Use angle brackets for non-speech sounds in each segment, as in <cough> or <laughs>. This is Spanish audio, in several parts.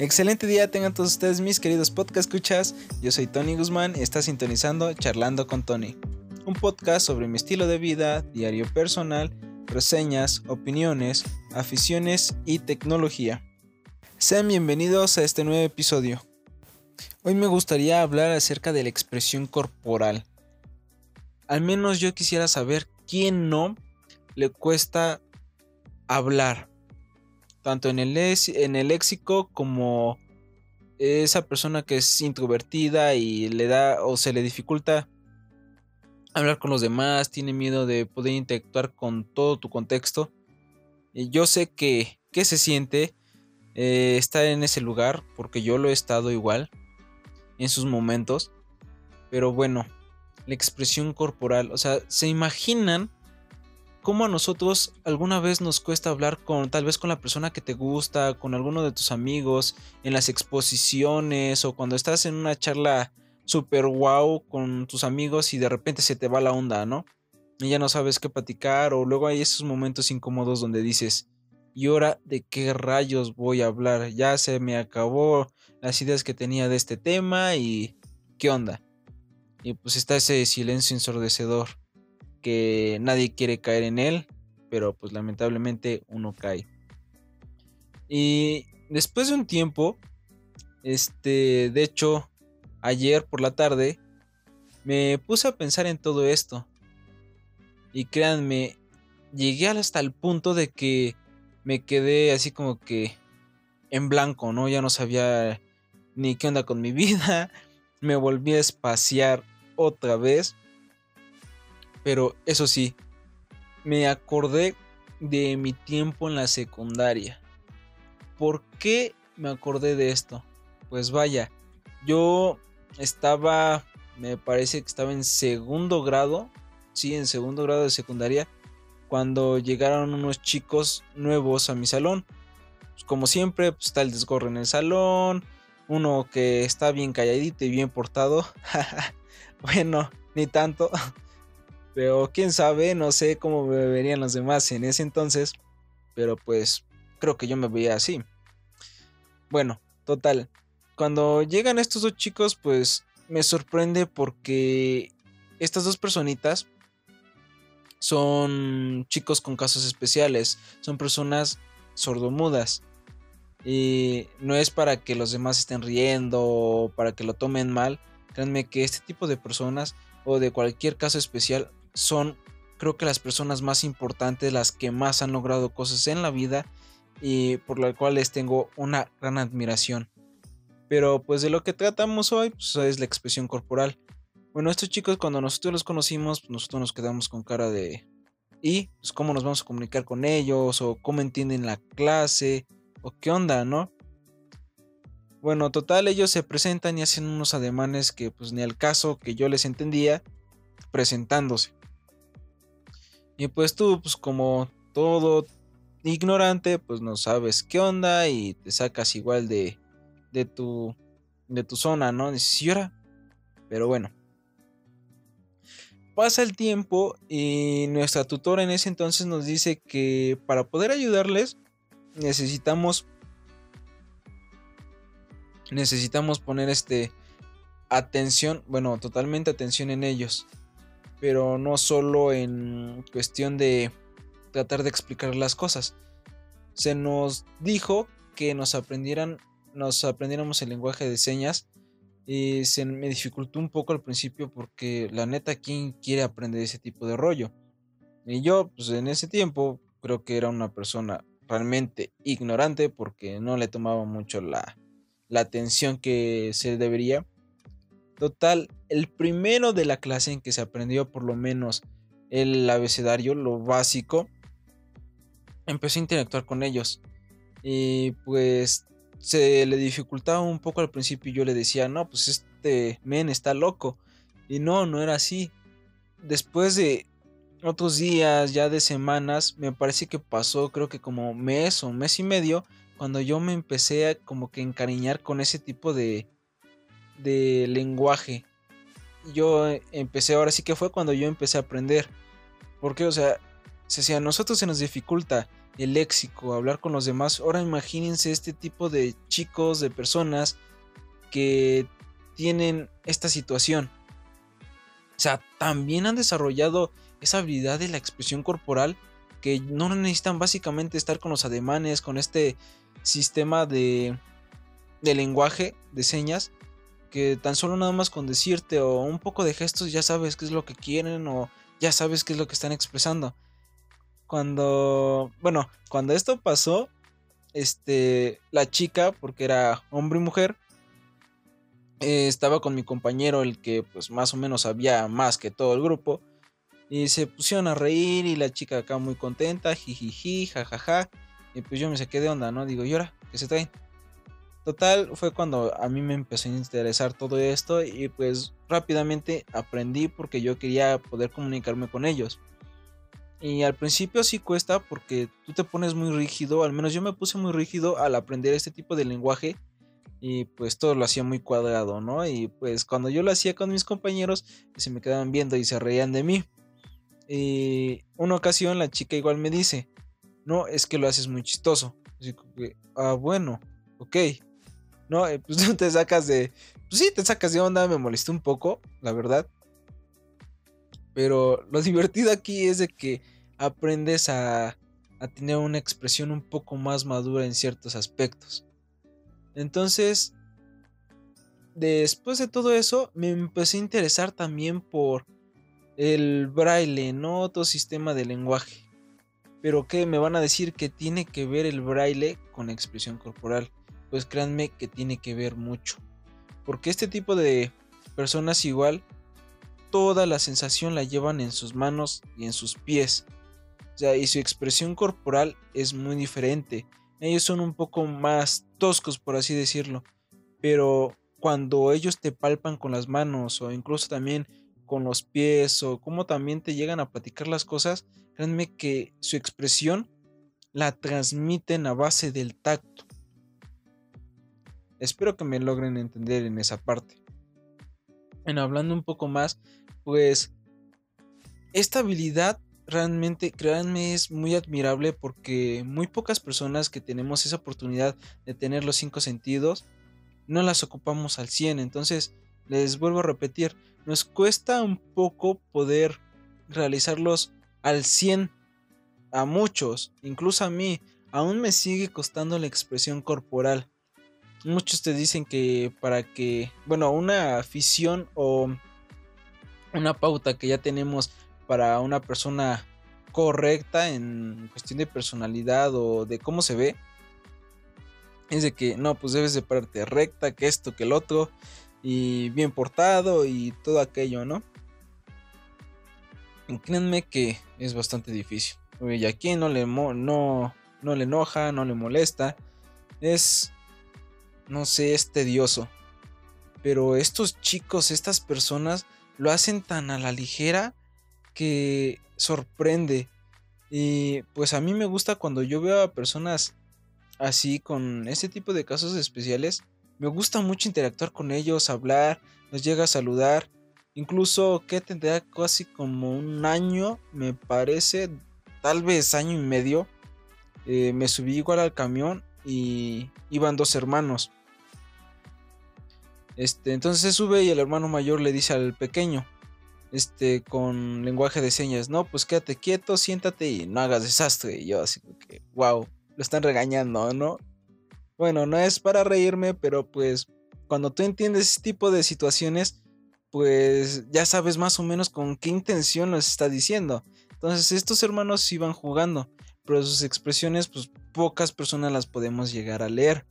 Excelente día tengan todos ustedes mis queridos podcast escuchas. Yo soy Tony Guzmán y está sintonizando Charlando con Tony. Un podcast sobre mi estilo de vida, diario personal, reseñas, opiniones, aficiones y tecnología. Sean bienvenidos a este nuevo episodio. Hoy me gustaría hablar acerca de la expresión corporal. Al menos yo quisiera saber quién no le cuesta hablar tanto en el, en el léxico como esa persona que es introvertida y le da o se le dificulta hablar con los demás, tiene miedo de poder interactuar con todo tu contexto. Y yo sé que, que se siente eh, estar en ese lugar, porque yo lo he estado igual en sus momentos. Pero bueno, la expresión corporal, o sea, ¿se imaginan cómo a nosotros alguna vez nos cuesta hablar con tal vez con la persona que te gusta, con alguno de tus amigos, en las exposiciones o cuando estás en una charla super wow con tus amigos y de repente se te va la onda, ¿no? Y ya no sabes qué platicar o luego hay esos momentos incómodos donde dices, ¿y ahora de qué rayos voy a hablar? Ya se me acabó las ideas que tenía de este tema y ¿qué onda? Y pues está ese silencio ensordecedor que nadie quiere caer en él, pero pues lamentablemente uno cae. Y después de un tiempo, este, de hecho, ayer por la tarde, me puse a pensar en todo esto. Y créanme, llegué hasta el punto de que me quedé así como que en blanco, ¿no? Ya no sabía ni qué onda con mi <laughs> vida. Me volví a espaciar otra vez. Pero eso sí, me acordé de mi tiempo en la secundaria. ¿Por qué me acordé de esto? Pues vaya, yo estaba, me parece que estaba en segundo grado, sí, en segundo grado de secundaria, cuando llegaron unos chicos nuevos a mi salón. Pues, como siempre, pues, está el desgorro en el salón, uno que está bien calladito y bien portado. <laughs> bueno, ni tanto. Pero quién sabe, no sé cómo me verían los demás en ese entonces. Pero pues creo que yo me veía así. Bueno, total. Cuando llegan estos dos chicos, pues me sorprende porque estas dos personitas son chicos con casos especiales. Son personas sordomudas. Y no es para que los demás estén riendo o para que lo tomen mal. Créanme que este tipo de personas o de cualquier caso especial son creo que las personas más importantes, las que más han logrado cosas en la vida y por las cuales tengo una gran admiración. Pero pues de lo que tratamos hoy pues, es la expresión corporal. Bueno, estos chicos cuando nosotros los conocimos, pues, nosotros nos quedamos con cara de... ¿Y? Pues cómo nos vamos a comunicar con ellos o cómo entienden la clase o qué onda, ¿no? Bueno, total, ellos se presentan y hacen unos ademanes que pues ni al caso que yo les entendía presentándose. Y pues tú, pues como todo ignorante, pues no sabes qué onda y te sacas igual de, de, tu, de tu zona, ¿no? Dices, ¿y Pero bueno. Pasa el tiempo y nuestra tutora en ese entonces nos dice que para poder ayudarles necesitamos necesitamos poner este atención, bueno, totalmente atención en ellos pero no solo en cuestión de tratar de explicar las cosas. Se nos dijo que nos aprendieran, nos aprendiéramos el lenguaje de señas y se me dificultó un poco al principio porque la neta, ¿quién quiere aprender ese tipo de rollo? Y yo, pues en ese tiempo, creo que era una persona realmente ignorante porque no le tomaba mucho la, la atención que se debería. Total, el primero de la clase en que se aprendió por lo menos el abecedario, lo básico, empecé a interactuar con ellos. Y pues se le dificultaba un poco al principio yo le decía, no, pues este men está loco. Y no, no era así. Después de otros días, ya de semanas, me parece que pasó creo que como mes o mes y medio, cuando yo me empecé a como que encariñar con ese tipo de, de lenguaje. Yo empecé, ahora sí que fue cuando yo empecé a aprender. Porque, o sea, si a nosotros se nos dificulta el léxico, hablar con los demás, ahora imagínense este tipo de chicos, de personas que tienen esta situación. O sea, también han desarrollado esa habilidad de la expresión corporal que no necesitan básicamente estar con los ademanes, con este sistema de, de lenguaje, de señas, que tan solo nada más con decirte o un poco de gestos ya sabes qué es lo que quieren o ya sabes qué es lo que están expresando. Cuando, bueno, cuando esto pasó, este, la chica, porque era hombre y mujer, eh, estaba con mi compañero, el que pues más o menos sabía más que todo el grupo, y se pusieron a reír y la chica acá muy contenta, jijiji, jajaja, y pues yo me saqué de onda, ¿no? Digo, ¿y ahora? ¿Qué se traen? Total, fue cuando a mí me empezó a interesar todo esto y pues rápidamente aprendí porque yo quería poder comunicarme con ellos. Y al principio sí cuesta porque tú te pones muy rígido, al menos yo me puse muy rígido al aprender este tipo de lenguaje y pues todo lo hacía muy cuadrado, ¿no? Y pues cuando yo lo hacía con mis compañeros se me quedaban viendo y se reían de mí. Y una ocasión la chica igual me dice, no, es que lo haces muy chistoso. Así que, ah, bueno, ok. No, eh, pues <laughs> te sacas de. Pues sí, te sacas de onda, me molestó un poco, la verdad. Pero lo <laughs> divertido aquí es de que aprendes a, a tener una expresión un poco más madura en ciertos aspectos. Entonces, después de todo eso, me empecé a interesar también por el braille, no otro sistema de lenguaje. Pero que me van a decir que tiene que ver el braille con expresión corporal pues créanme que tiene que ver mucho. Porque este tipo de personas igual, toda la sensación la llevan en sus manos y en sus pies. O sea, y su expresión corporal es muy diferente. Ellos son un poco más toscos, por así decirlo. Pero cuando ellos te palpan con las manos o incluso también con los pies o como también te llegan a platicar las cosas, créanme que su expresión la transmiten a base del tacto. Espero que me logren entender en esa parte. En hablando un poco más, pues esta habilidad realmente, créanme, es muy admirable porque muy pocas personas que tenemos esa oportunidad de tener los cinco sentidos no las ocupamos al 100. Entonces, les vuelvo a repetir, nos cuesta un poco poder realizarlos al 100 a muchos, incluso a mí, aún me sigue costando la expresión corporal. Muchos te dicen que para que, bueno, una afición o una pauta que ya tenemos para una persona correcta en cuestión de personalidad o de cómo se ve, es de que no, pues debes de pararte recta, que esto, que el otro, y bien portado y todo aquello, ¿no? Créanme que es bastante difícil. Y aquí no le, no, no le enoja, no le molesta. Es no sé, es tedioso. Pero estos chicos, estas personas, lo hacen tan a la ligera que sorprende. Y pues a mí me gusta cuando yo veo a personas así con este tipo de casos especiales. Me gusta mucho interactuar con ellos, hablar, nos llega a saludar. Incluso que tendrá casi como un año, me parece, tal vez año y medio. Eh, me subí igual al camión y iban dos hermanos. Este, entonces se sube y el hermano mayor le dice al pequeño, este, con lenguaje de señas, no, pues quédate quieto, siéntate y no hagas desastre. Y yo así que, wow, lo están regañando, ¿no? Bueno, no es para reírme, pero pues cuando tú entiendes ese tipo de situaciones, pues ya sabes más o menos con qué intención nos está diciendo. Entonces estos hermanos iban jugando, pero sus expresiones, pues pocas personas las podemos llegar a leer.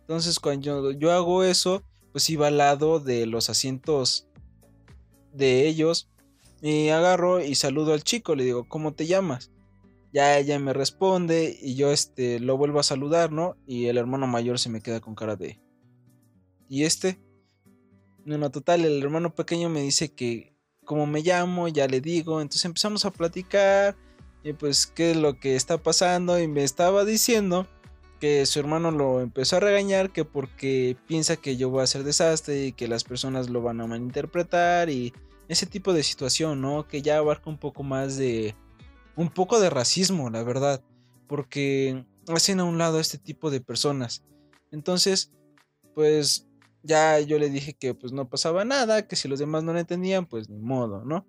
Entonces cuando yo hago eso, pues iba al lado de los asientos de ellos y agarro y saludo al chico, le digo, ¿cómo te llamas? Ya ella me responde y yo este lo vuelvo a saludar, ¿no? Y el hermano mayor se me queda con cara de ¿Y este? No, total, el hermano pequeño me dice que como me llamo, ya le digo, entonces empezamos a platicar y pues qué es lo que está pasando y me estaba diciendo que su hermano lo empezó a regañar que porque piensa que yo voy a hacer desastre y que las personas lo van a malinterpretar y ese tipo de situación, ¿no? Que ya abarca un poco más de un poco de racismo, la verdad, porque hacen a un lado a este tipo de personas. Entonces, pues ya yo le dije que pues no pasaba nada, que si los demás no lo entendían, pues ni modo, ¿no?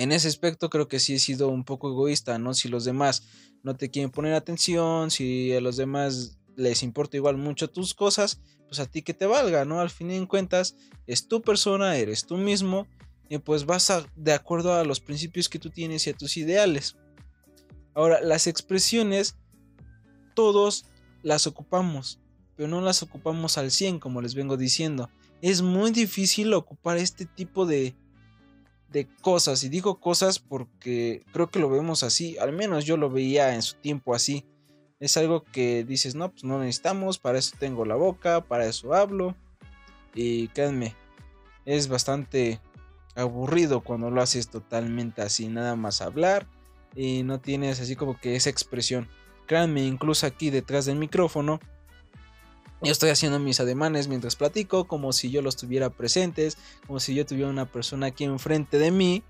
En ese aspecto creo que sí he sido un poco egoísta, ¿no? Si los demás no te quieren poner atención, si a los demás les importa igual mucho tus cosas, pues a ti que te valga, ¿no? Al fin de cuentas, es tu persona, eres tú mismo, y pues vas de acuerdo a los principios que tú tienes y a tus ideales. Ahora, las expresiones, todos las ocupamos, pero no las ocupamos al 100, como les vengo diciendo. Es muy difícil ocupar este tipo de, de cosas, y digo cosas porque creo que lo vemos así, al menos yo lo veía en su tiempo así es algo que dices, no, pues no necesitamos, para eso tengo la boca, para eso hablo. Y créanme, es bastante aburrido cuando lo haces totalmente así, nada más hablar y no tienes así como que esa expresión. Créanme, incluso aquí detrás del micrófono, yo estoy haciendo mis ademanes mientras platico, como si yo los tuviera presentes, como si yo tuviera una persona aquí enfrente de mí.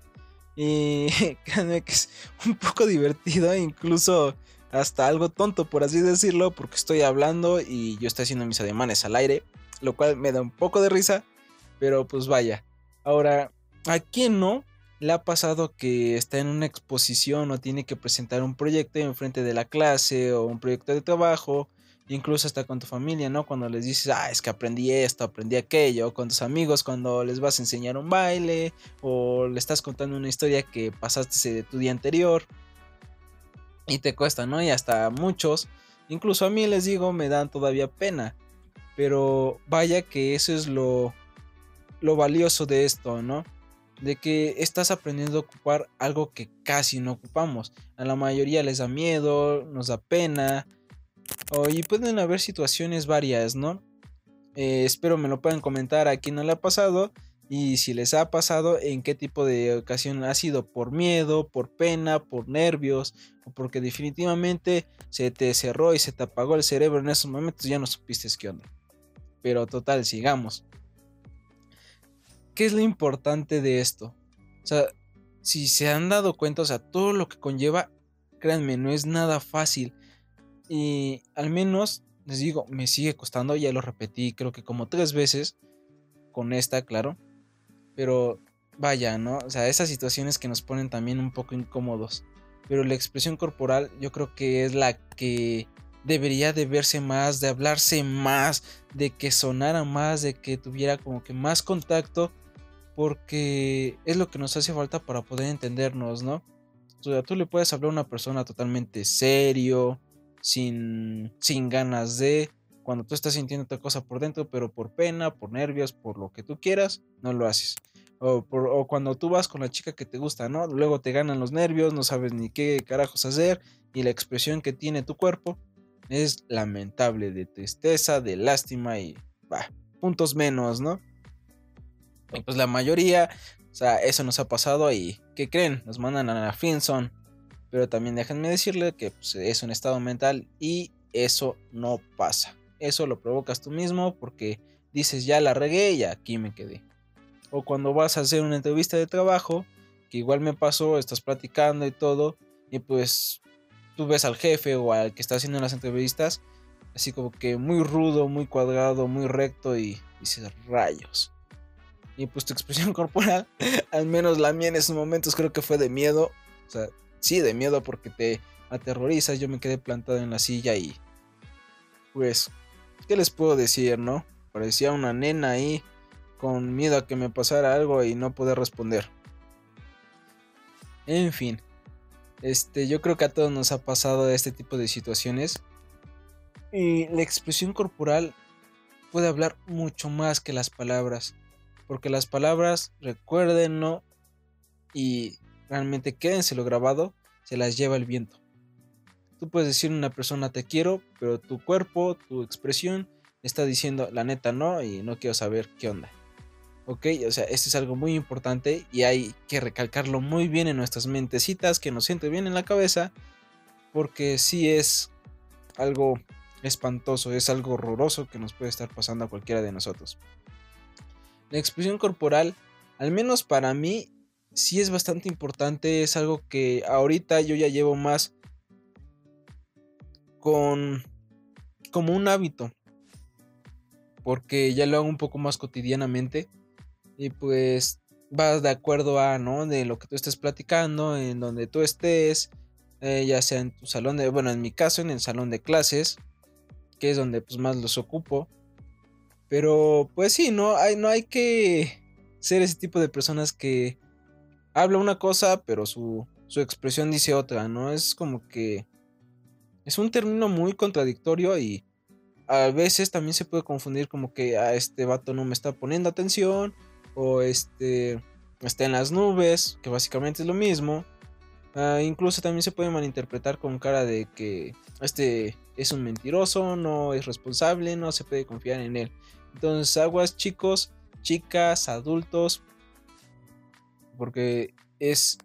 Y <laughs> créanme que es un poco divertido, incluso hasta algo tonto, por así decirlo, porque estoy hablando y yo estoy haciendo mis ademanes al aire, lo cual me da un poco de risa, pero pues vaya. Ahora, ¿a quién no le ha pasado que está en una exposición o tiene que presentar un proyecto en frente de la clase o un proyecto de trabajo? Incluso hasta con tu familia, ¿no? Cuando les dices, ah, es que aprendí esto, aprendí aquello, con tus amigos cuando les vas a enseñar un baile o le estás contando una historia que pasaste de tu día anterior y te cuesta, ¿no? Y hasta muchos, incluso a mí les digo, me dan todavía pena. Pero vaya que eso es lo, lo valioso de esto, ¿no? De que estás aprendiendo a ocupar algo que casi no ocupamos. A la mayoría les da miedo, nos da pena. Y pueden haber situaciones varias, ¿no? Eh, espero me lo puedan comentar a quien no le ha pasado y si les ha pasado en qué tipo de ocasión ha sido por miedo, por pena, por nervios o porque definitivamente se te cerró y se te apagó el cerebro en esos momentos ya no supiste qué onda. Pero total, sigamos. ¿Qué es lo importante de esto? O sea, si se han dado cuenta, o sea, todo lo que conlleva, créanme, no es nada fácil. Y al menos, les digo, me sigue costando, ya lo repetí creo que como tres veces, con esta, claro pero vaya, ¿no? O sea, esas situaciones que nos ponen también un poco incómodos. Pero la expresión corporal yo creo que es la que debería de verse más, de hablarse más, de que sonara más, de que tuviera como que más contacto, porque es lo que nos hace falta para poder entendernos, ¿no? O sea, tú le puedes hablar a una persona totalmente serio, sin, sin ganas de, cuando tú estás sintiendo otra cosa por dentro, pero por pena, por nervios, por lo que tú quieras, no lo haces. O, cuando tú vas con la chica que te gusta, ¿no? Luego te ganan los nervios, no sabes ni qué carajos hacer y la expresión que tiene tu cuerpo es lamentable, de tristeza, de lástima y, bah, puntos menos, ¿no? Y pues la mayoría, o sea, eso nos ha pasado y, ¿qué creen? Nos mandan a la Finson. Pero también déjenme decirle que pues, es un estado mental y eso no pasa. Eso lo provocas tú mismo porque dices ya la regué y aquí me quedé. O cuando vas a hacer una entrevista de trabajo, que igual me pasó, estás platicando y todo, y pues tú ves al jefe o al que está haciendo las entrevistas, así como que muy rudo, muy cuadrado, muy recto y dices rayos. Y pues tu <laughs> expresión corporal, al menos la mía en esos momentos creo que fue de miedo. O sea, sí, de miedo porque te aterrorizas. Yo me quedé plantado en la silla y pues ¿Qué les puedo decir, no? Parecía una nena ahí con miedo a que me pasara algo y no poder responder. En fin, este, yo creo que a todos nos ha pasado este tipo de situaciones. Y la expresión corporal puede hablar mucho más que las palabras. Porque las palabras, recuérdenlo y realmente quédenselo grabado, se las lleva el viento. Tú puedes decir a una persona te quiero, pero tu cuerpo, tu expresión está diciendo la neta no y no quiero saber qué onda. Ok, o sea, esto es algo muy importante y hay que recalcarlo muy bien en nuestras mentecitas, que nos siente bien en la cabeza, porque sí es algo espantoso, es algo horroroso que nos puede estar pasando a cualquiera de nosotros. La expresión corporal, al menos para mí, sí es bastante importante, es algo que ahorita yo ya llevo más con como un hábito, porque ya lo hago un poco más cotidianamente y pues vas de acuerdo a, ¿no? De lo que tú estés platicando, en donde tú estés, eh, ya sea en tu salón de, bueno, en mi caso, en el salón de clases, que es donde pues más los ocupo. Pero pues sí, no hay, no hay que ser ese tipo de personas que habla una cosa, pero su, su expresión dice otra, ¿no? Es como que es un término muy contradictorio y a veces también se puede confundir como que a ah, este vato no me está poniendo atención o este está en las nubes, que básicamente es lo mismo. Ah, incluso también se puede malinterpretar con cara de que este es un mentiroso, no es responsable, no se puede confiar en él. Entonces, aguas chicos, chicas, adultos, porque es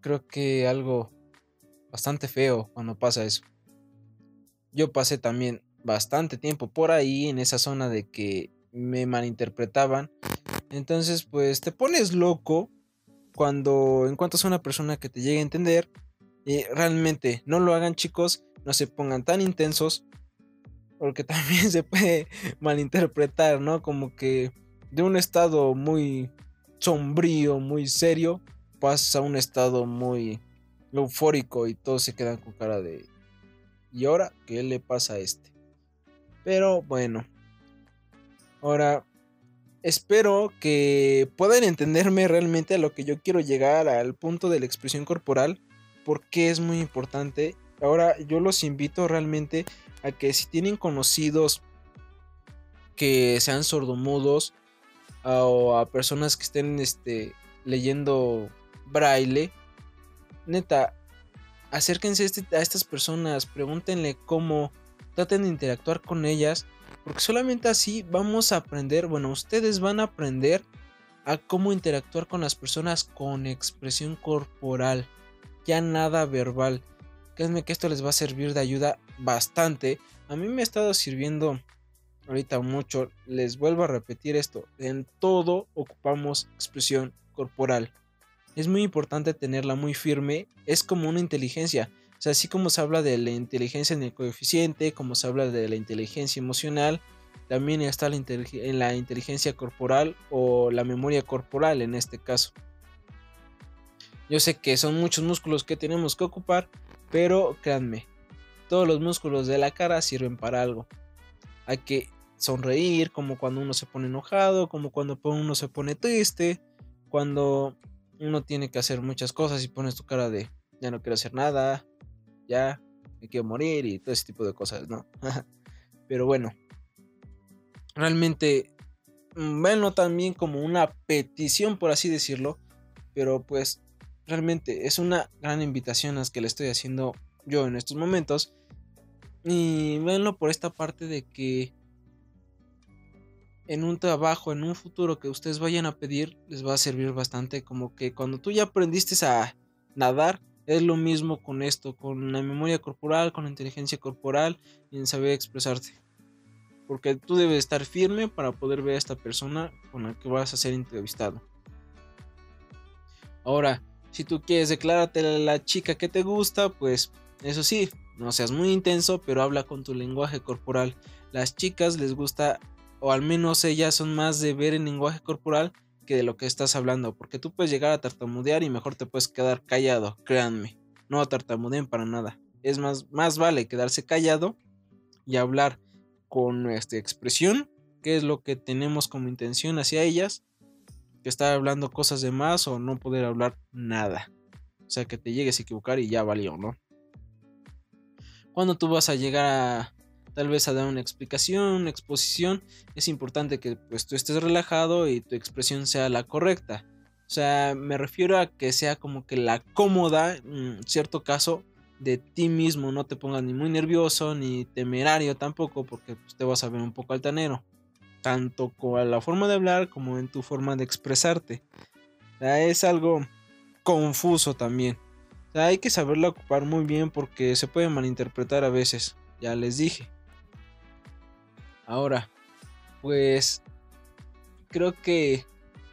creo que algo bastante feo cuando pasa eso. Yo pasé también bastante tiempo por ahí en esa zona de que me malinterpretaban. Entonces, pues te pones loco cuando encuentras a una persona que te llegue a entender. Y realmente no lo hagan chicos, no se pongan tan intensos. Porque <laughs> también se puede malinterpretar, ¿no? Como que de un estado muy sombrío, muy serio, pasa a un estado muy eufórico y todos se quedan con cara de... ¿Y ahora qué le pasa a este? Pero bueno, Ahora, espero que puedan entenderme realmente a lo que yo quiero llegar al punto de la expresión corporal, porque es muy importante. Ahora, yo los invito realmente a que si tienen conocidos que sean sordomudos o a personas que estén este, leyendo braille, neta, acérquense a, este, a estas personas, pregúntenle cómo, traten de interactuar con ellas porque solamente así vamos a aprender, bueno, ustedes van a aprender a cómo interactuar con las personas con expresión corporal, ya nada verbal. Créanme que esto les va a servir de ayuda bastante. A mí me ha estado sirviendo ahorita mucho. Les vuelvo a repetir esto. En todo ocupamos expresión corporal. Es muy importante tenerla muy firme. Es como una inteligencia sea, así como se habla de la inteligencia en el coeficiente, como se habla de la inteligencia emocional, también está la en la inteligencia corporal o la memoria corporal en este caso. Yo sé que son muchos músculos que tenemos que ocupar, pero créanme, todos los músculos de la cara sirven para algo. Hay que sonreír, como cuando uno se pone enojado, como cuando uno se pone triste, cuando uno tiene que hacer muchas cosas y pones tu cara de ya no quiero hacer nada, ya me quiero morir y todo ese tipo de cosas, ¿no? <laughs> Pero bueno, realmente, bueno, mm, también como una petición, por así decirlo, pero pues realmente es una gran invitación a las que le estoy haciendo yo en estos momentos. Y venlo por esta parte de que en un trabajo, en un futuro que ustedes vayan a pedir, les va a servir bastante. Como que cuando tú ya aprendiste a nadar, es lo mismo con esto, con la memoria corporal, con la inteligencia corporal y en saber expresarte. Porque tú debes estar firme para poder ver a esta persona con la que vas a ser entrevistado. Ahora, si tú quieres declararte a la chica que te gusta, pues eso sí, no seas muy intenso, pero habla con tu lenguaje corporal. Las chicas les gusta, o al menos ellas son más de ver el lenguaje corporal que de lo que estás hablando, porque tú puedes llegar a tartamudear y mejor te puedes quedar callado, créanme, no tartamudeen para nada. Es más, más vale quedarse callado y hablar con nuestra expresión, que es lo que tenemos como intención hacia ellas, que estar hablando cosas de más o no poder hablar nada. O sea, que te llegues a equivocar y ya valió, ¿no? Cuando tú vas a llegar a tal vez a dar una explicación, una exposición, es importante que pues tú estés relajado y tu expresión sea la correcta. O sea, me refiero a que sea como que la cómoda, en cierto caso, de ti mismo. No te pongas ni muy nervioso ni temerario tampoco, porque pues, te vas a ver un poco altanero. Tanto con la forma de hablar como en tu forma de expresarte. O sea, es algo confuso también. O sea, hay que saberlo ocupar muy bien porque se puede malinterpretar a veces. Ya les dije. Ahora, pues creo que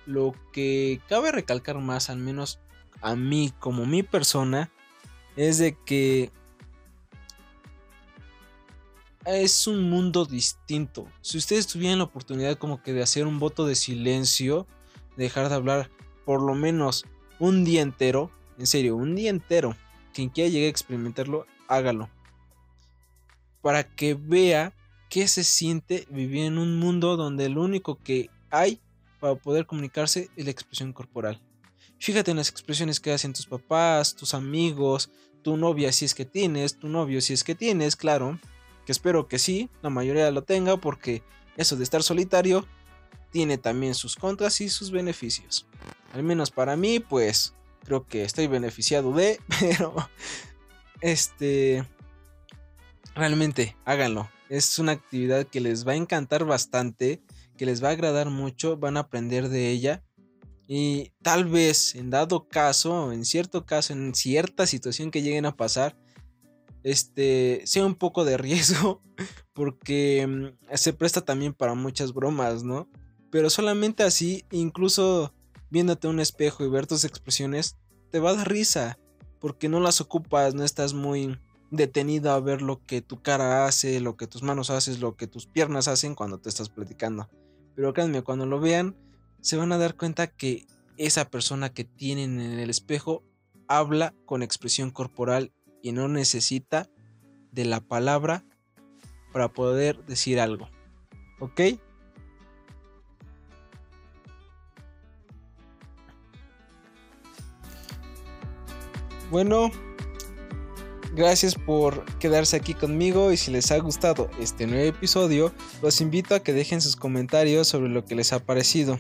lo que cabe recalcar más, al menos a mí como mi persona, es de que es un mundo distinto. Si ustedes tuvieran la oportunidad como que de hacer un voto de silencio, dejar de hablar por lo menos un día entero, en serio, un día entero, quien quiera llegar a experimentarlo, hágalo. Para que vea qué se siente vivir en un mundo donde lo único que hay para poder comunicarse es la expresión corporal. Fíjate en las expresiones que hacen tus papás, tus amigos, tu novia si es que tienes, tu novio si es que tienes, claro, que espero que sí, la mayoría lo tenga porque eso de estar solitario tiene también sus contras y sus beneficios. Al menos para mí, pues creo que estoy beneficiado de, <laughs> pero este realmente háganlo. Es una actividad que les va a encantar bastante, que les va a agradar mucho, van a aprender de ella y tal vez en dado caso, en cierto caso, en cierta situación que lleguen a pasar, este, sea un poco de riesgo, <laughs> porque mm, se presta también para muchas bromas, ¿no? Pero solamente así, incluso viéndote un espejo y ver tus expresiones, te va a dar risa, porque no las ocupas, no estás muy detenido a ver lo que tu cara hace, lo que tus manos hacen, lo que tus piernas hacen cuando te estás platicando. Pero créanme, cuando lo vean, se van a dar cuenta que esa persona que tienen en el espejo habla con expresión corporal y no necesita de la palabra para poder decir algo. ¿Ok? Bueno, gracias por quedarse aquí conmigo y si les ha gustado este nuevo episodio, los invito a que dejen sus comentarios sobre lo que les ha parecido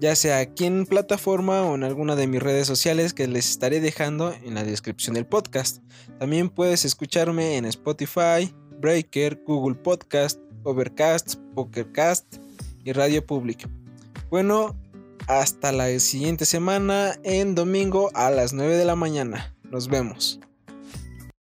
ya sea aquí en plataforma o en alguna de mis redes sociales que les estaré dejando en la descripción del podcast. También puedes escucharme en Spotify, Breaker, Google Podcast, Overcast, Pokercast y Radio Public. Bueno, hasta la siguiente semana en domingo a las 9 de la mañana. Nos vemos.